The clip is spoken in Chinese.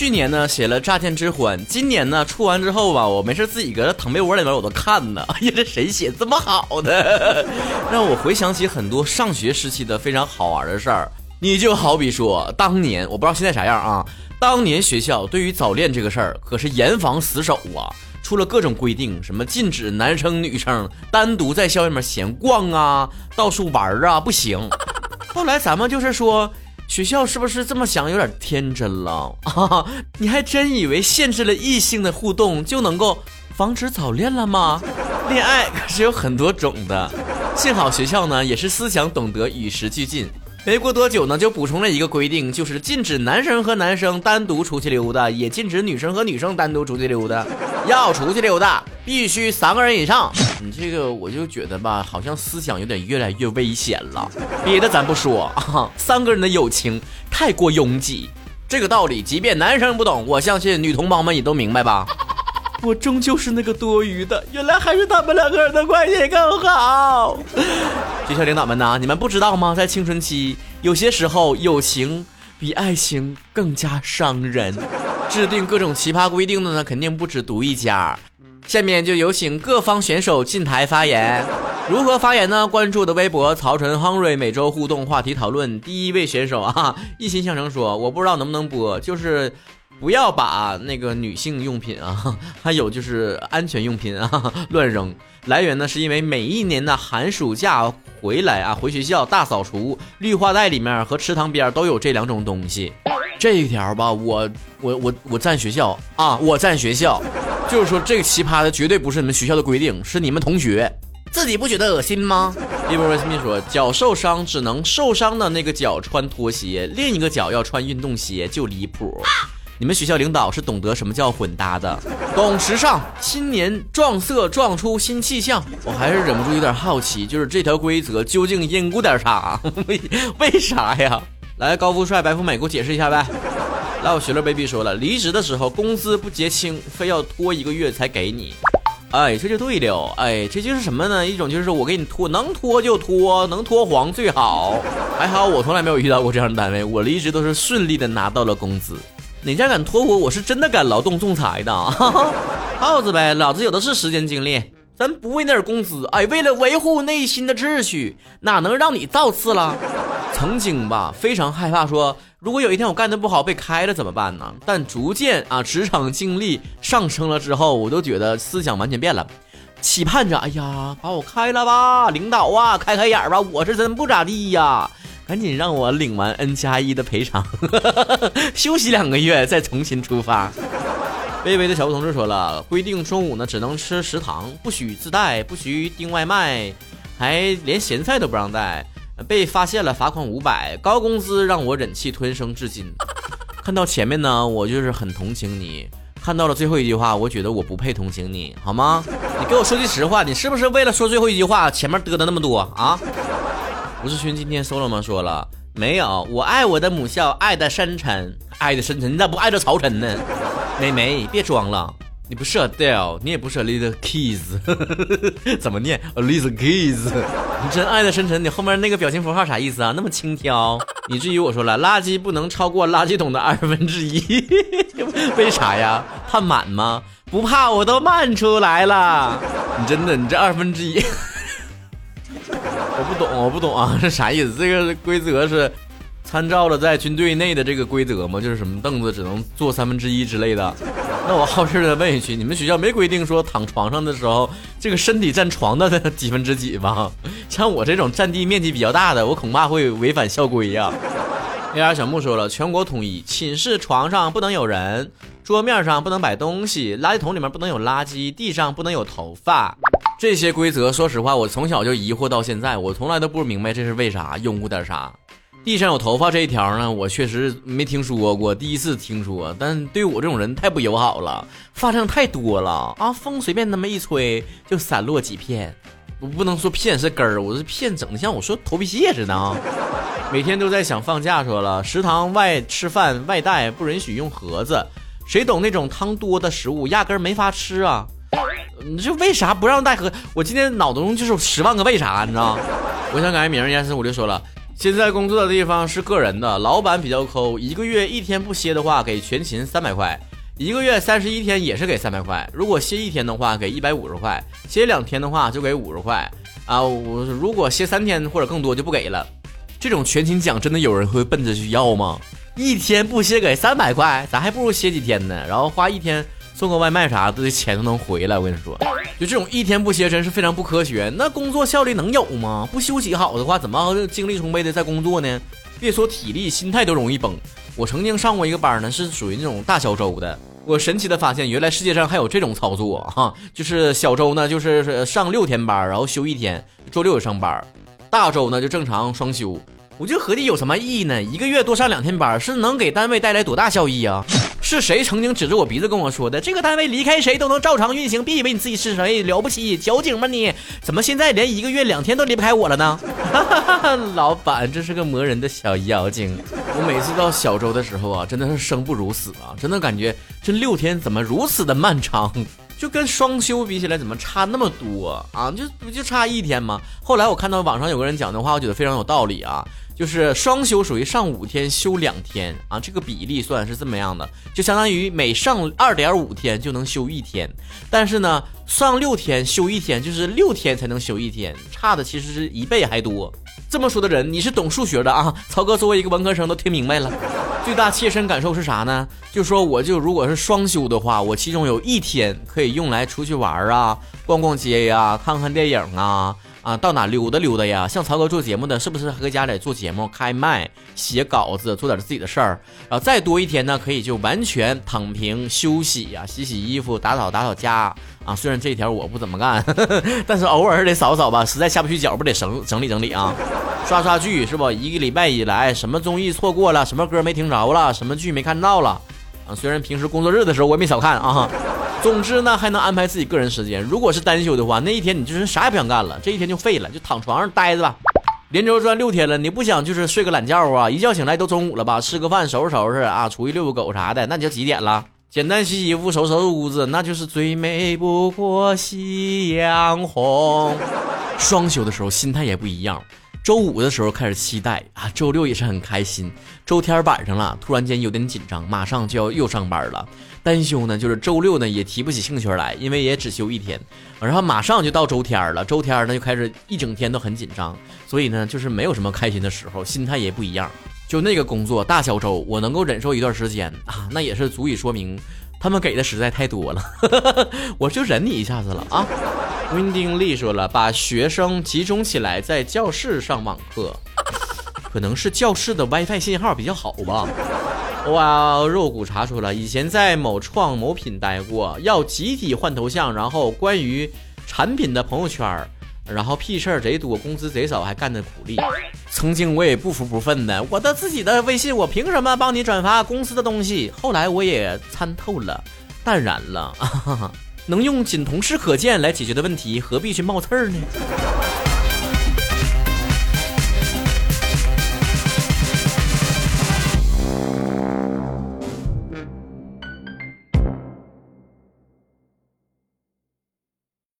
去年呢写了《乍见之欢》，今年呢出完之后吧，我没事自己搁这躺被窝里边我都看呢。哎呀，这谁写这么好的？让我回想起很多上学时期的非常好玩的事儿。你就好比说，当年我不知道现在啥样啊，当年学校对于早恋这个事儿可是严防死守啊，出了各种规定，什么禁止男生女生单独在校外面闲逛啊，到处玩啊，不行。后来咱们就是说。学校是不是这么想？有点天真了啊！你还真以为限制了异性的互动就能够防止早恋了吗？恋爱可是有很多种的。幸好学校呢也是思想懂得，与时俱进。没过多久呢，就补充了一个规定，就是禁止男生和男生单独出去溜达，也禁止女生和女生单独出去溜达。要出去溜达，必须三个人以上。你这个我就觉得吧，好像思想有点越来越危险了。别的咱不说啊，三个人的友情太过拥挤，这个道理即便男生不懂，我相信女同胞们也都明白吧。我终究是那个多余的，原来还是他们两个人的关系更好。学校领导们呐，你们不知道吗？在青春期，有些时候友情比爱情更加伤人。制定各种奇葩规定的呢，肯定不止独一家。下面就有请各方选手进台发言。如何发言呢？关注的微博曹晨、亨瑞，每周互动话题讨论。第一位选手啊，一心向成说：“我不知道能不能播，就是。”不要把那个女性用品啊，还有就是安全用品啊乱扔。来源呢是因为每一年的寒暑假回来啊，回学校大扫除，绿化带里面和池塘边都有这两种东西。这一条吧，我我我我站学校啊，我站学校，就是说这个奇葩的绝对不是你们学校的规定，是你们同学自己不觉得恶心吗？一波微信说，脚受伤只能受伤的那个脚穿拖鞋，另一个脚要穿运动鞋，就离谱。你们学校领导是懂得什么叫混搭的，懂时尚，新年撞色撞出新气象。我还是忍不住有点好奇，就是这条规则究竟因故点啥？为 为啥呀？来，高富帅、白富美，给我解释一下呗。来，我学乐 baby 说了，离职的时候工资不结清，非要拖一个月才给你。哎，这就对了。哎，这就是什么呢？一种就是我给你拖，能拖就拖，能拖黄最好。还好我从来没有遇到过这样的单位，我离职都是顺利的拿到了工资。哪家敢拖我？我是真的敢劳动仲裁的，耗子呗！老子有的是时间精力，咱不为那点工资，哎，为了维护内心的秩序，哪能让你造次了？曾经吧，非常害怕说，如果有一天我干的不好被开了怎么办呢？但逐渐啊，职场经历上升了之后，我都觉得思想完全变了，期盼着，哎呀，把我开了吧，领导啊，开开眼吧，我是真不咋地呀。赶紧让我领完 N 加一的赔偿，休息两个月再重新出发。微微的小布同志说了，规定中午呢只能吃食堂，不许自带，不许订外卖，还连咸菜都不让带。被发现了，罚款五百，高工资让我忍气吞声至今。看到前面呢，我就是很同情你；看到了最后一句话，我觉得我不配同情你，好吗？你给我说句实话，你是不是为了说最后一句话，前面嘚的那么多啊？吴世勋今天说了吗？说了没有？我爱我的母校，爱的深沉，爱的深沉。你咋不爱着曹晨呢？美眉，别装了，你不是 Adele，你也不是 Little Kids，怎么念 Little Kids？你真爱的深沉，你后面那个表情符号啥意思啊？那么轻佻，以至于我说了，垃圾不能超过垃圾桶的二分之一，为啥呀？怕满吗？不怕，我都漫出来了。你真的，你这二分之一。我不懂，我不懂啊，是啥意思？这个规则是参照了在军队内的这个规则吗？就是什么凳子只能坐三分之一之类的？那我好事的问一句，你们学校没规定说躺床上的时候，这个身体占床的 几分之几吧？像我这种占地面积比较大的，我恐怕会违反校规呀。A R 小木说了，全国统一，寝室床上不能有人，桌面上不能摆东西，垃圾桶里面不能有垃圾，地上不能有头发。这些规则，说实话，我从小就疑惑到现在，我从来都不明白这是为啥，拥护点啥。地上有头发这一条呢，我确实没听说过，第一次听说。但对我这种人太不友好了，发量太多了啊，风随便那么一吹就散落几片。我不能说片是根儿，我这片整的像我说头皮屑似的啊。每天都在想放假，说了食堂外吃饭外带不允许用盒子，谁懂那种汤多的食物压根儿没法吃啊。你这为啥不让带盒？我今天脑子中就是十万个为啥，你知道？我想改名，严四五六说了，现在工作的地方是个人的，老板比较抠，一个月一天不歇的话给全勤三百块，一个月三十一天也是给三百块，如果歇一天的话给一百五十块，歇两天的话就给五十块啊，我如果歇三天或者更多就不给了。这种全勤奖真的有人会奔着去要吗？一天不歇给三百块，咱还不如歇几天呢，然后花一天。送个外卖啥的，这钱都能回来。我跟你说，就这种一天不歇，真是非常不科学。那工作效率能有吗？不休息好的话，怎么精力充沛的在工作呢？别说体力，心态都容易崩。我曾经上过一个班呢，是属于那种大小周的。我神奇的发现，原来世界上还有这种操作哈，就是小周呢，就是上六天班，然后休一天，周六也上班；大周呢，就正常双休。我就合计有什么意义呢？一个月多上两天班，是能给单位带来多大效益啊？是谁曾经指着我鼻子跟我说的？这个单位离开谁都能照常运行，别以为你自己是谁了不起，矫情吗你？怎么现在连一个月两天都离不开我了呢？老板，这是个磨人的小妖精。我每次到小周的时候啊，真的是生不如死啊！真的感觉这六天怎么如此的漫长？就跟双休比起来，怎么差那么多啊？就不就差一天吗？后来我看到网上有个人讲的话，我觉得非常有道理啊。就是双休属于上五天休两天啊，这个比例算是这么样的，就相当于每上二点五天就能休一天，但是呢，上六天休一天，就是六天才能休一天，差的其实是一倍还多。这么说的人，你是懂数学的啊？曹哥作为一个文科生都听明白了。最大切身感受是啥呢？就说我就如果是双休的话，我其中有一天可以用来出去玩啊，逛逛街呀，看看电影啊。啊，到哪溜达溜达呀？像曹哥做节目的，是不是还搁家里做节目、开麦、写稿子，做点自己的事儿？然后再多一天呢，可以就完全躺平休息呀，洗洗衣服、打扫打扫家啊。虽然这一条我不怎么干，但是偶尔得扫扫吧，实在下不去脚，不得整整理整理啊。刷刷剧是不？一个礼拜以来，什么综艺错过了，什么歌没听着了，什么剧没看到了啊？虽然平时工作日的时候我也没少看啊。总之呢，还能安排自己个人时间。如果是单休的话，那一天你就是啥也不想干了，这一天就废了，就躺床上待着吧。连轴转六天了，你不想就是睡个懒觉啊？一觉醒来都中午了吧？吃个饭，收拾收拾啊，出去遛个狗啥的，那你就几点了？简单洗洗衣服，收拾收拾屋子，那就是最美不过夕阳红。双休的时候心态也不一样。周五的时候开始期待啊，周六也是很开心。周天晚上了，突然间有点紧张，马上就要又上班了。单休呢，就是周六呢也提不起兴趣来，因为也只休一天。然后马上就到周天了，周天呢就开始一整天都很紧张，所以呢就是没有什么开心的时候，心态也不一样。就那个工作大小周，我能够忍受一段时间啊，那也是足以说明他们给的实在太多了，我就忍你一下子了啊。温丁力说了，把学生集中起来在教室上网课，可能是教室的 WiFi 信号比较好吧。哇，肉骨茶说了，以前在某创某品待过，要集体换头像，然后关于产品的朋友圈，然后屁事儿贼多，工资贼少，还干的苦力。曾经我也不服不忿的，我的自己的微信，我凭什么帮你转发公司的东西？后来我也参透了，淡然了。能用仅同事可见来解决的问题，何必去冒刺儿呢？